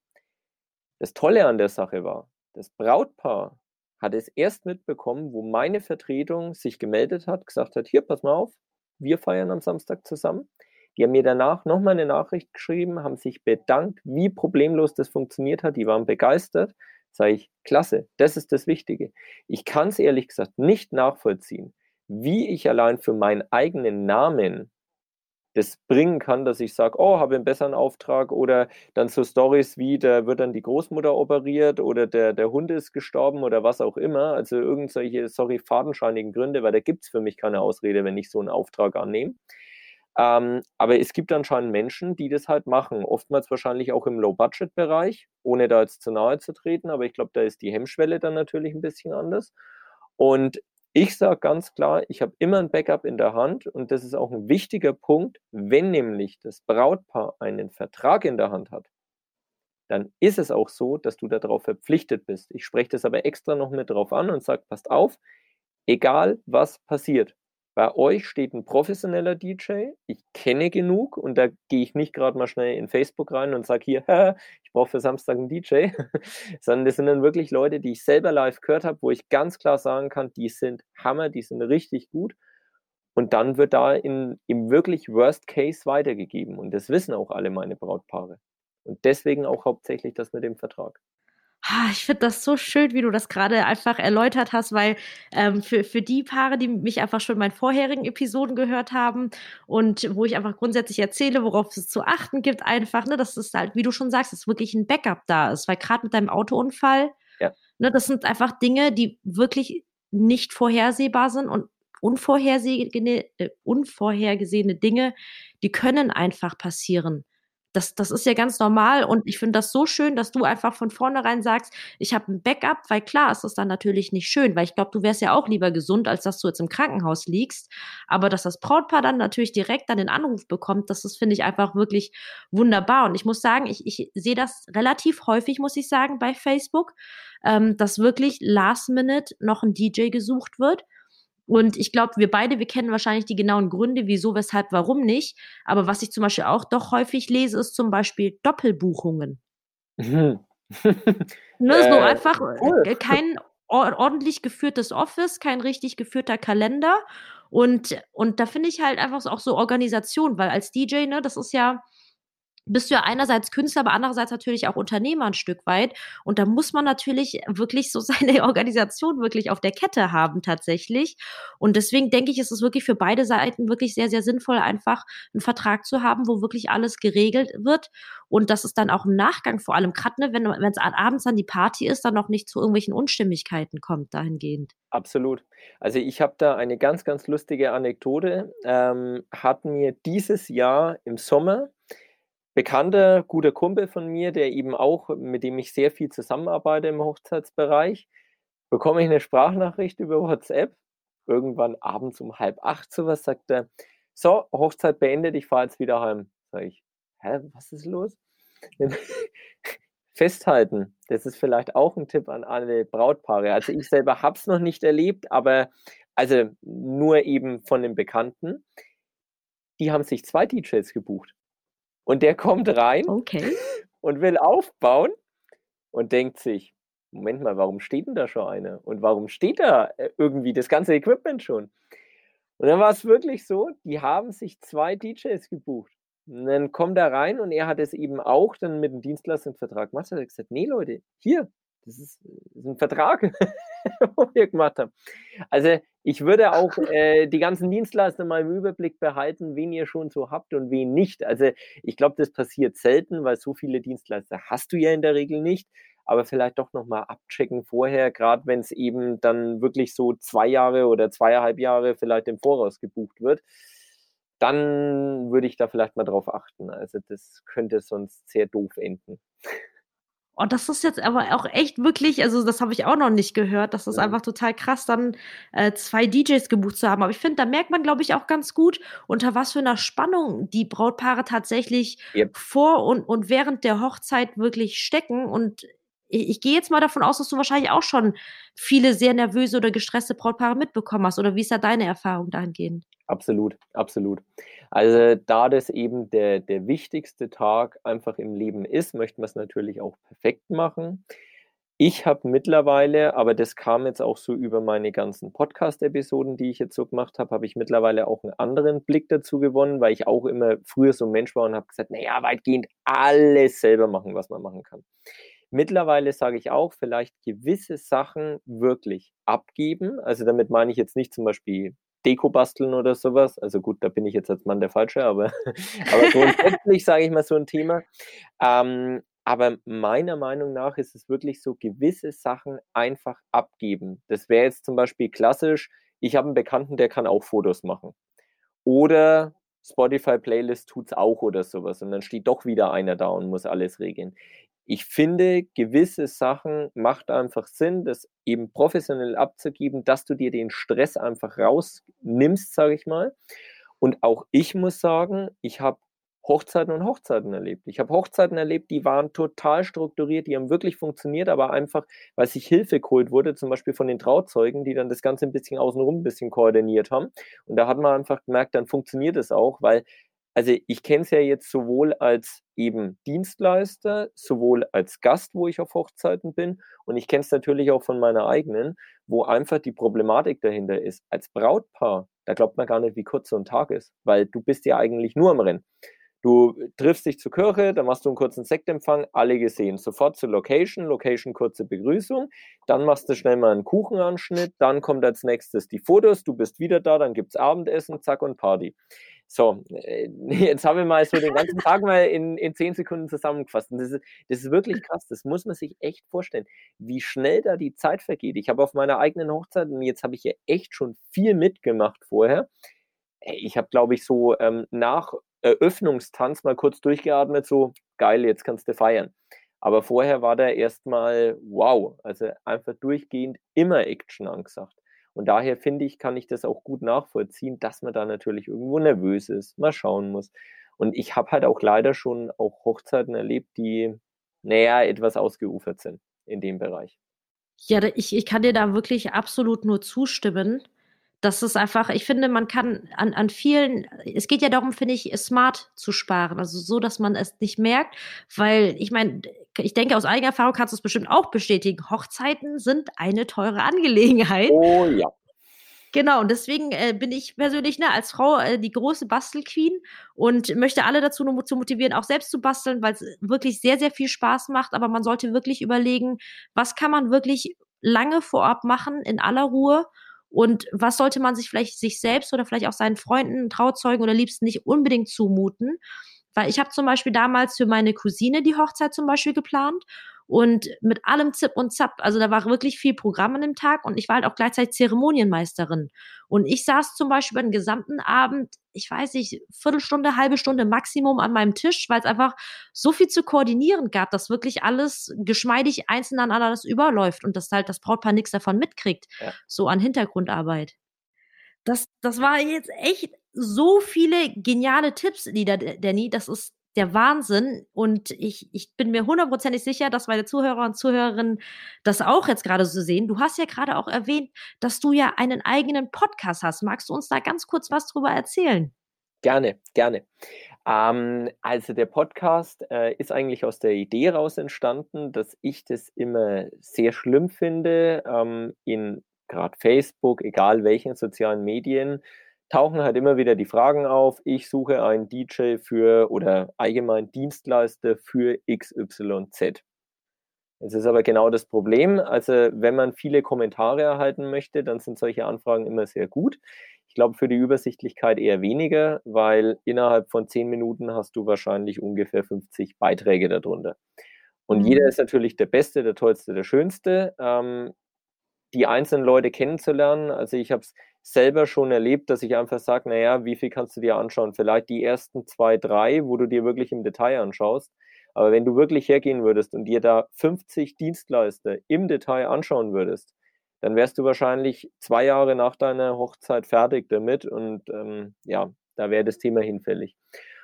Das Tolle an der Sache war, das Brautpaar hat es erst mitbekommen, wo meine Vertretung sich gemeldet hat, gesagt hat, hier, pass mal auf, wir feiern am Samstag zusammen. Die haben mir danach nochmal eine Nachricht geschrieben, haben sich bedankt, wie problemlos das funktioniert hat. Die waren begeistert. Sage ich, klasse, das ist das Wichtige. Ich kann es ehrlich gesagt nicht nachvollziehen, wie ich allein für meinen eigenen Namen das bringen kann, dass ich sage, oh, habe einen besseren Auftrag oder dann so Stories wie, da wird dann die Großmutter operiert oder der, der Hund ist gestorben oder was auch immer. Also irgendwelche, sorry, fadenscheinigen Gründe, weil da gibt es für mich keine Ausrede, wenn ich so einen Auftrag annehme. Ähm, aber es gibt anscheinend Menschen, die das halt machen. Oftmals wahrscheinlich auch im Low-Budget-Bereich, ohne da jetzt zu nahe zu treten. Aber ich glaube, da ist die Hemmschwelle dann natürlich ein bisschen anders. Und ich sage ganz klar, ich habe immer ein Backup in der Hand und das ist auch ein wichtiger Punkt. Wenn nämlich das Brautpaar einen Vertrag in der Hand hat, dann ist es auch so, dass du darauf verpflichtet bist. Ich spreche das aber extra noch mit drauf an und sage, passt auf, egal was passiert, bei euch steht ein professioneller DJ, ich kenne genug und da gehe ich nicht gerade mal schnell in Facebook rein und sage hier, ich brauche für Samstag einen DJ, sondern das sind dann wirklich Leute, die ich selber live gehört habe, wo ich ganz klar sagen kann, die sind Hammer, die sind richtig gut. Und dann wird da in, im wirklich Worst Case weitergegeben. Und das wissen auch alle meine Brautpaare. Und deswegen auch hauptsächlich das mit dem Vertrag. Ich finde das so schön, wie du das gerade einfach erläutert hast, weil ähm, für, für die Paare, die mich einfach schon in meinen vorherigen Episoden gehört haben und wo ich einfach grundsätzlich erzähle, worauf es zu achten gibt, einfach, ne, dass es halt, wie du schon sagst, dass wirklich ein Backup da ist, weil gerade mit deinem Autounfall, ja. ne, das sind einfach Dinge, die wirklich nicht vorhersehbar sind und unvorhergesehene, äh, unvorhergesehene Dinge, die können einfach passieren das, das ist ja ganz normal und ich finde das so schön, dass du einfach von vornherein sagst, ich habe ein Backup, weil klar ist das dann natürlich nicht schön, weil ich glaube, du wärst ja auch lieber gesund, als dass du jetzt im Krankenhaus liegst. Aber dass das Brautpaar dann natürlich direkt dann den Anruf bekommt, das ist, finde ich, einfach wirklich wunderbar. Und ich muss sagen, ich, ich sehe das relativ häufig, muss ich sagen, bei Facebook, ähm, dass wirklich last minute noch ein DJ gesucht wird und ich glaube, wir beide, wir kennen wahrscheinlich die genauen Gründe, wieso, weshalb, warum nicht. Aber was ich zum Beispiel auch doch häufig lese, ist zum Beispiel Doppelbuchungen. Mhm. ne, so äh, einfach cool. Äh, kein ordentlich geführtes Office, kein richtig geführter Kalender. Und, und da finde ich halt einfach auch so Organisation, weil als DJ, ne, das ist ja, bist du ja einerseits Künstler, aber andererseits natürlich auch Unternehmer ein Stück weit. Und da muss man natürlich wirklich so seine Organisation wirklich auf der Kette haben tatsächlich. Und deswegen denke ich, ist es wirklich für beide Seiten wirklich sehr, sehr sinnvoll, einfach einen Vertrag zu haben, wo wirklich alles geregelt wird. Und dass es dann auch im Nachgang vor allem, gerade ne, wenn es abends an die Party ist, dann noch nicht zu irgendwelchen Unstimmigkeiten kommt dahingehend. Absolut. Also ich habe da eine ganz, ganz lustige Anekdote. Ähm, hat mir dieses Jahr im Sommer bekannter, guter Kumpel von mir, der eben auch, mit dem ich sehr viel zusammenarbeite im Hochzeitsbereich, bekomme ich eine Sprachnachricht über WhatsApp. Irgendwann abends um halb acht sowas sagt er, so, Hochzeit beendet, ich fahre jetzt wieder heim. Sag ich, hä, was ist los? Festhalten, das ist vielleicht auch ein Tipp an alle Brautpaare. Also ich selber habe es noch nicht erlebt, aber also nur eben von den Bekannten. Die haben sich zwei DJs gebucht. Und der kommt rein okay. und will aufbauen und denkt sich, Moment mal, warum steht denn da schon einer? Und warum steht da äh, irgendwie das ganze Equipment schon? Und dann war es wirklich so, die haben sich zwei DJs gebucht. Und dann kommt er rein und er hat es eben auch dann mit dem Dienstleistungsvertrag gemacht. Er hat gesagt, nee Leute, hier, das ist, das ist ein Vertrag, wo wir gemacht haben. Also ich würde auch äh, die ganzen Dienstleister mal im Überblick behalten, wen ihr schon so habt und wen nicht. Also ich glaube, das passiert selten, weil so viele Dienstleister hast du ja in der Regel nicht. Aber vielleicht doch nochmal abchecken vorher, gerade wenn es eben dann wirklich so zwei Jahre oder zweieinhalb Jahre vielleicht im Voraus gebucht wird dann würde ich da vielleicht mal drauf achten. Also das könnte sonst sehr doof enden. Und das ist jetzt aber auch echt wirklich, also das habe ich auch noch nicht gehört, das ist ja. einfach total krass, dann äh, zwei DJs gebucht zu haben. Aber ich finde, da merkt man, glaube ich, auch ganz gut, unter was für einer Spannung die Brautpaare tatsächlich yep. vor und, und während der Hochzeit wirklich stecken. Und ich, ich gehe jetzt mal davon aus, dass du wahrscheinlich auch schon viele sehr nervöse oder gestresste Brautpaare mitbekommen hast. Oder wie ist da deine Erfahrung dahingehend? Absolut, absolut. Also da das eben der, der wichtigste Tag einfach im Leben ist, möchten wir es natürlich auch perfekt machen. Ich habe mittlerweile, aber das kam jetzt auch so über meine ganzen Podcast-Episoden, die ich jetzt so gemacht habe, habe ich mittlerweile auch einen anderen Blick dazu gewonnen, weil ich auch immer früher so ein Mensch war und habe gesagt, naja, weitgehend alles selber machen, was man machen kann. Mittlerweile sage ich auch, vielleicht gewisse Sachen wirklich abgeben. Also damit meine ich jetzt nicht zum Beispiel Deko basteln oder sowas. Also gut, da bin ich jetzt als Mann der Falsche, aber, aber grundsätzlich sage ich mal so ein Thema. Ähm, aber meiner Meinung nach ist es wirklich so, gewisse Sachen einfach abgeben. Das wäre jetzt zum Beispiel klassisch, ich habe einen Bekannten, der kann auch Fotos machen. Oder Spotify Playlist tut es auch oder sowas. Und dann steht doch wieder einer da und muss alles regeln. Ich finde, gewisse Sachen macht einfach Sinn, das eben professionell abzugeben, dass du dir den Stress einfach rausnimmst, sage ich mal. Und auch ich muss sagen, ich habe Hochzeiten und Hochzeiten erlebt. Ich habe Hochzeiten erlebt, die waren total strukturiert, die haben wirklich funktioniert, aber einfach, weil sich Hilfe geholt wurde, zum Beispiel von den Trauzeugen, die dann das Ganze ein bisschen außenrum ein bisschen koordiniert haben. Und da hat man einfach gemerkt, dann funktioniert es auch, weil, also ich kenne es ja jetzt sowohl als eben Dienstleister, sowohl als Gast, wo ich auf Hochzeiten bin, und ich kenne es natürlich auch von meiner eigenen, wo einfach die Problematik dahinter ist. Als Brautpaar, da glaubt man gar nicht, wie kurz so ein Tag ist, weil du bist ja eigentlich nur am Rennen. Du triffst dich zur Kirche, dann machst du einen kurzen Sektempfang, alle gesehen. Sofort zur Location, Location kurze Begrüßung, dann machst du schnell mal einen Kuchenanschnitt, dann kommt als nächstes die Fotos, du bist wieder da, dann gibt es Abendessen, zack und Party. So, äh, jetzt habe ich mal so den ganzen Tag mal in, in zehn Sekunden zusammengefasst. Und das ist, das ist wirklich krass, das muss man sich echt vorstellen, wie schnell da die Zeit vergeht. Ich habe auf meiner eigenen Hochzeit, und jetzt habe ich ja echt schon viel mitgemacht vorher, ich habe, glaube ich, so ähm, nach Eröffnungstanz mal kurz durchgeatmet, so geil, jetzt kannst du feiern. Aber vorher war da erstmal wow, also einfach durchgehend immer Action angesagt. Und daher finde ich, kann ich das auch gut nachvollziehen, dass man da natürlich irgendwo nervös ist, mal schauen muss. Und ich habe halt auch leider schon auch Hochzeiten erlebt, die, naja, etwas ausgeufert sind in dem Bereich. Ja, ich, ich kann dir da wirklich absolut nur zustimmen das ist einfach, ich finde, man kann an, an vielen, es geht ja darum, finde ich, smart zu sparen. Also so, dass man es nicht merkt, weil ich meine, ich denke, aus eigener Erfahrung kannst du es bestimmt auch bestätigen. Hochzeiten sind eine teure Angelegenheit. Oh ja. Genau, und deswegen äh, bin ich persönlich ne, als Frau äh, die große Bastelqueen und möchte alle dazu nur zu motivieren, auch selbst zu basteln, weil es wirklich sehr, sehr viel Spaß macht. Aber man sollte wirklich überlegen, was kann man wirklich lange vorab machen in aller Ruhe und was sollte man sich vielleicht sich selbst oder vielleicht auch seinen Freunden, Trauzeugen oder Liebsten nicht unbedingt zumuten? Weil ich habe zum Beispiel damals für meine Cousine die Hochzeit zum Beispiel geplant und mit allem Zip und Zap. Also da war wirklich viel Programm an dem Tag und ich war halt auch gleichzeitig Zeremonienmeisterin. Und ich saß zum Beispiel über den gesamten Abend, ich weiß nicht, Viertelstunde, halbe Stunde Maximum an meinem Tisch, weil es einfach so viel zu koordinieren gab, dass wirklich alles geschmeidig einzeln an alles überläuft und dass halt das Brautpaar nichts davon mitkriegt, ja. so an Hintergrundarbeit. Das, das war jetzt echt so viele geniale Tipps, Lieder, Danny. Das ist der Wahnsinn. Und ich, ich bin mir hundertprozentig sicher, dass meine Zuhörer und Zuhörerinnen das auch jetzt gerade so sehen. Du hast ja gerade auch erwähnt, dass du ja einen eigenen Podcast hast. Magst du uns da ganz kurz was drüber erzählen? Gerne, gerne. Ähm, also der Podcast äh, ist eigentlich aus der Idee raus entstanden, dass ich das immer sehr schlimm finde, ähm, in gerade Facebook, egal welchen sozialen Medien, tauchen halt immer wieder die Fragen auf, ich suche einen DJ für oder allgemein Dienstleister für XYZ. Es ist aber genau das Problem. Also wenn man viele Kommentare erhalten möchte, dann sind solche Anfragen immer sehr gut. Ich glaube für die Übersichtlichkeit eher weniger, weil innerhalb von zehn Minuten hast du wahrscheinlich ungefähr 50 Beiträge darunter. Und mhm. jeder ist natürlich der Beste, der Tollste, der Schönste. Ähm, die einzelnen Leute kennenzulernen. Also ich habe es selber schon erlebt, dass ich einfach sage, naja, wie viel kannst du dir anschauen? Vielleicht die ersten zwei, drei, wo du dir wirklich im Detail anschaust. Aber wenn du wirklich hergehen würdest und dir da 50 Dienstleister im Detail anschauen würdest, dann wärst du wahrscheinlich zwei Jahre nach deiner Hochzeit fertig damit und ähm, ja, da wäre das Thema hinfällig.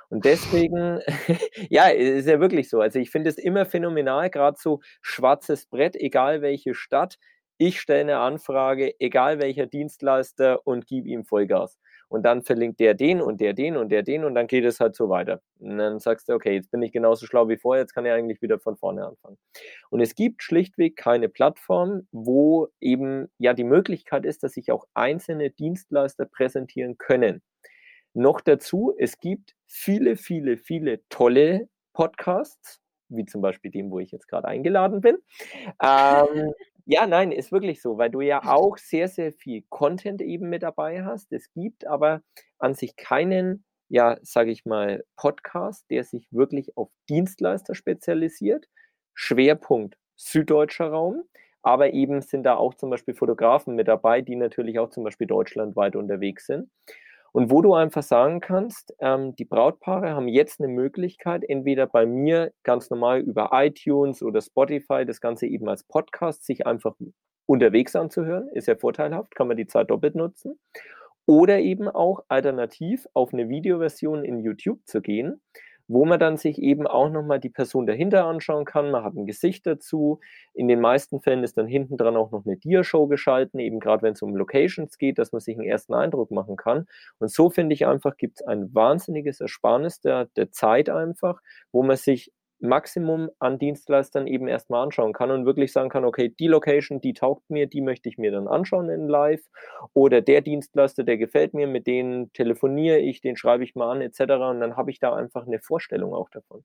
Und deswegen, ja, ist ja wirklich so. Also ich finde es immer phänomenal, gerade so schwarzes Brett, egal welche Stadt. Ich stelle eine Anfrage, egal welcher Dienstleister und gebe ihm Vollgas. Und dann verlinkt der den und der den und der den und dann geht es halt so weiter. Und dann sagst du, okay, jetzt bin ich genauso schlau wie vorher, jetzt kann ich eigentlich wieder von vorne anfangen. Und es gibt schlichtweg keine Plattform, wo eben ja die Möglichkeit ist, dass sich auch einzelne Dienstleister präsentieren können. Noch dazu, es gibt viele, viele, viele tolle Podcasts, wie zum Beispiel dem, wo ich jetzt gerade eingeladen bin. Ähm, ja, nein, ist wirklich so, weil du ja auch sehr, sehr viel Content eben mit dabei hast. Es gibt aber an sich keinen, ja, sage ich mal, Podcast, der sich wirklich auf Dienstleister spezialisiert. Schwerpunkt süddeutscher Raum. Aber eben sind da auch zum Beispiel Fotografen mit dabei, die natürlich auch zum Beispiel deutschlandweit unterwegs sind. Und wo du einfach sagen kannst, ähm, die Brautpaare haben jetzt eine Möglichkeit, entweder bei mir ganz normal über iTunes oder Spotify das Ganze eben als Podcast sich einfach unterwegs anzuhören, ist ja vorteilhaft, kann man die Zeit doppelt nutzen. Oder eben auch alternativ auf eine Videoversion in YouTube zu gehen, wo man dann sich eben auch nochmal die Person dahinter anschauen kann. Man hat ein Gesicht dazu. In den meisten Fällen ist dann hinten dran auch noch eine Dia-Show geschalten, eben gerade wenn es um Locations geht, dass man sich einen ersten Eindruck machen kann. Und so finde ich einfach, gibt es ein wahnsinniges Ersparnis der, der Zeit einfach, wo man sich Maximum an Dienstleistern eben erstmal anschauen kann und wirklich sagen kann, okay, die Location, die taugt mir, die möchte ich mir dann anschauen in live oder der Dienstleister, der gefällt mir, mit denen telefoniere ich, den schreibe ich mal an etc. und dann habe ich da einfach eine Vorstellung auch davon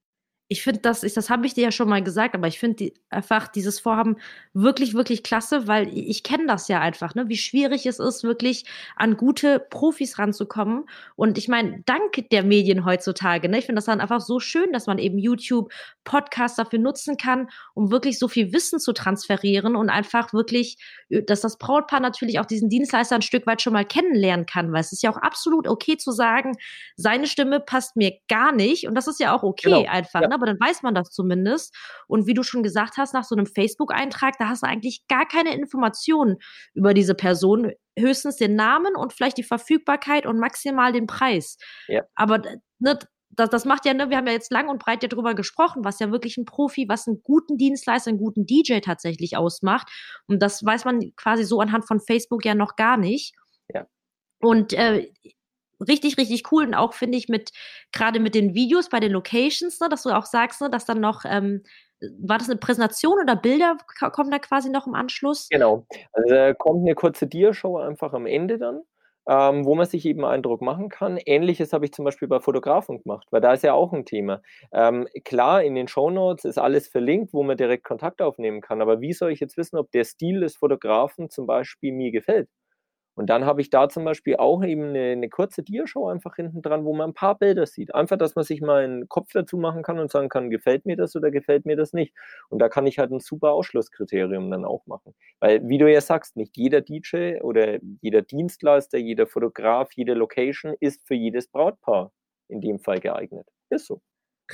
ich finde das, ich, das habe ich dir ja schon mal gesagt, aber ich finde die, einfach dieses Vorhaben wirklich, wirklich klasse, weil ich, ich kenne das ja einfach, ne, wie schwierig es ist, wirklich an gute Profis ranzukommen. Und ich meine, dank der Medien heutzutage, ne, ich finde das dann einfach so schön, dass man eben YouTube, Podcasts dafür nutzen kann, um wirklich so viel Wissen zu transferieren und einfach wirklich, dass das Brautpaar natürlich auch diesen Dienstleister ein Stück weit schon mal kennenlernen kann, weil es ist ja auch absolut okay zu sagen, seine Stimme passt mir gar nicht und das ist ja auch okay genau. einfach. Ja aber dann weiß man das zumindest. Und wie du schon gesagt hast, nach so einem Facebook-Eintrag, da hast du eigentlich gar keine Informationen über diese Person, höchstens den Namen und vielleicht die Verfügbarkeit und maximal den Preis. Ja. Aber ne, das, das macht ja, ne, wir haben ja jetzt lang und breit ja drüber gesprochen, was ja wirklich ein Profi, was einen guten Dienstleister, einen guten DJ tatsächlich ausmacht. Und das weiß man quasi so anhand von Facebook ja noch gar nicht. Ja. Und äh, richtig, richtig cool. Und auch finde ich mit, gerade mit den Videos bei den Locations, ne, dass du auch sagst, ne, dass dann noch, ähm, war das eine Präsentation oder Bilder kommen da quasi noch im Anschluss? Genau. Also da kommt eine kurze Dia-Show einfach am Ende dann. Ähm, wo man sich eben Eindruck machen kann. Ähnliches habe ich zum Beispiel bei Fotografen gemacht, weil da ist ja auch ein Thema. Ähm, klar, in den Show Notes ist alles verlinkt, wo man direkt Kontakt aufnehmen kann, aber wie soll ich jetzt wissen, ob der Stil des Fotografen zum Beispiel mir gefällt? Und dann habe ich da zum Beispiel auch eben eine, eine kurze Diashow einfach hinten dran, wo man ein paar Bilder sieht. Einfach, dass man sich mal einen Kopf dazu machen kann und sagen kann, gefällt mir das oder gefällt mir das nicht. Und da kann ich halt ein super Ausschlusskriterium dann auch machen. Weil, wie du ja sagst, nicht jeder DJ oder jeder Dienstleister, jeder Fotograf, jede Location ist für jedes Brautpaar in dem Fall geeignet. Ist so.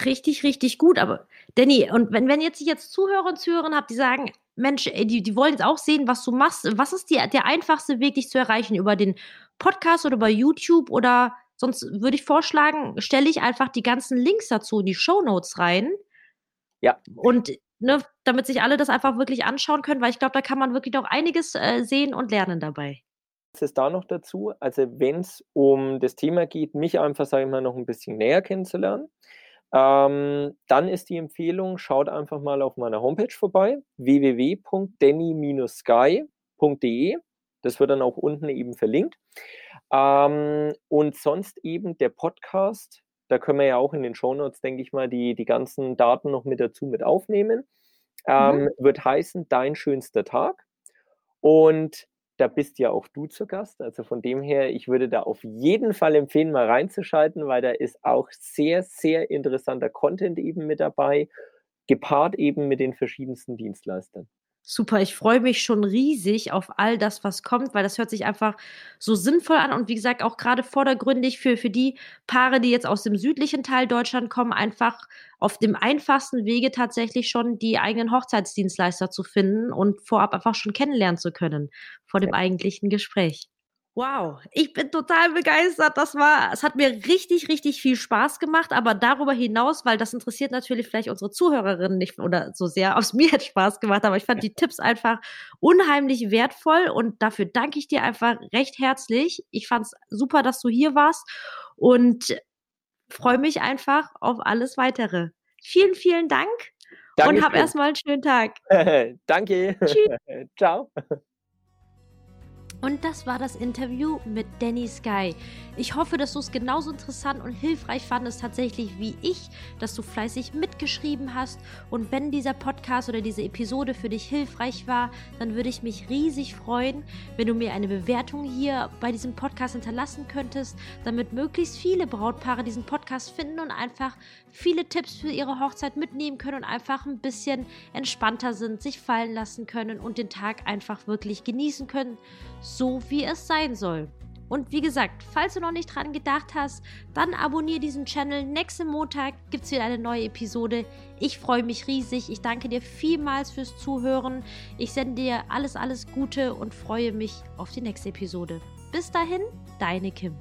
Richtig, richtig gut. Aber Danny, und wenn, wenn jetzt ich jetzt Zuhörer und Zuhörerinnen habe, die sagen, Mensch, die, die wollen jetzt auch sehen, was du machst. Was ist die, der einfachste Weg, dich zu erreichen? Über den Podcast oder über YouTube oder sonst würde ich vorschlagen, stelle ich einfach die ganzen Links dazu in die Show Notes rein. Ja. Und ne, damit sich alle das einfach wirklich anschauen können, weil ich glaube, da kann man wirklich noch einiges äh, sehen und lernen dabei. Was ist da noch dazu? Also, wenn es um das Thema geht, mich einfach, sage ich mal, noch ein bisschen näher kennenzulernen, ähm, dann ist die Empfehlung, schaut einfach mal auf meiner Homepage vorbei, www.denny-sky.de. Das wird dann auch unten eben verlinkt. Ähm, und sonst eben der Podcast, da können wir ja auch in den Shownotes, denke ich mal, die, die ganzen Daten noch mit dazu mit aufnehmen. Ähm, mhm. Wird heißen Dein schönster Tag. Und da bist ja auch du zu Gast. Also von dem her, ich würde da auf jeden Fall empfehlen, mal reinzuschalten, weil da ist auch sehr, sehr interessanter Content eben mit dabei, gepaart eben mit den verschiedensten Dienstleistern. Super, ich freue mich schon riesig auf all das, was kommt, weil das hört sich einfach so sinnvoll an und wie gesagt auch gerade vordergründig für, für die Paare, die jetzt aus dem südlichen Teil Deutschland kommen, einfach auf dem einfachsten Wege tatsächlich schon die eigenen Hochzeitsdienstleister zu finden und vorab einfach schon kennenlernen zu können vor dem eigentlichen Gespräch. Wow, ich bin total begeistert. Das war, es hat mir richtig, richtig viel Spaß gemacht, aber darüber hinaus, weil das interessiert natürlich vielleicht unsere Zuhörerinnen nicht oder so sehr, aus mir hat Spaß gemacht, aber ich fand die Tipps einfach unheimlich wertvoll und dafür danke ich dir einfach recht herzlich. Ich fand es super, dass du hier warst und freue mich einfach auf alles weitere. Vielen, vielen Dank Dankeschön. und hab erstmal einen schönen Tag. Danke. Tschüss. Ciao. Und das war das Interview mit Danny Sky. Ich hoffe, dass du es genauso interessant und hilfreich fandest tatsächlich wie ich, dass du fleißig mitgeschrieben hast. Und wenn dieser Podcast oder diese Episode für dich hilfreich war, dann würde ich mich riesig freuen, wenn du mir eine Bewertung hier bei diesem Podcast hinterlassen könntest, damit möglichst viele Brautpaare diesen Podcast finden und einfach viele Tipps für ihre Hochzeit mitnehmen können und einfach ein bisschen entspannter sind, sich fallen lassen können und den Tag einfach wirklich genießen können so wie es sein soll. Und wie gesagt, falls du noch nicht dran gedacht hast, dann abonniere diesen Channel. Nächsten Montag gibt es wieder eine neue Episode. Ich freue mich riesig. Ich danke dir vielmals fürs Zuhören. Ich sende dir alles, alles Gute und freue mich auf die nächste Episode. Bis dahin, deine Kim.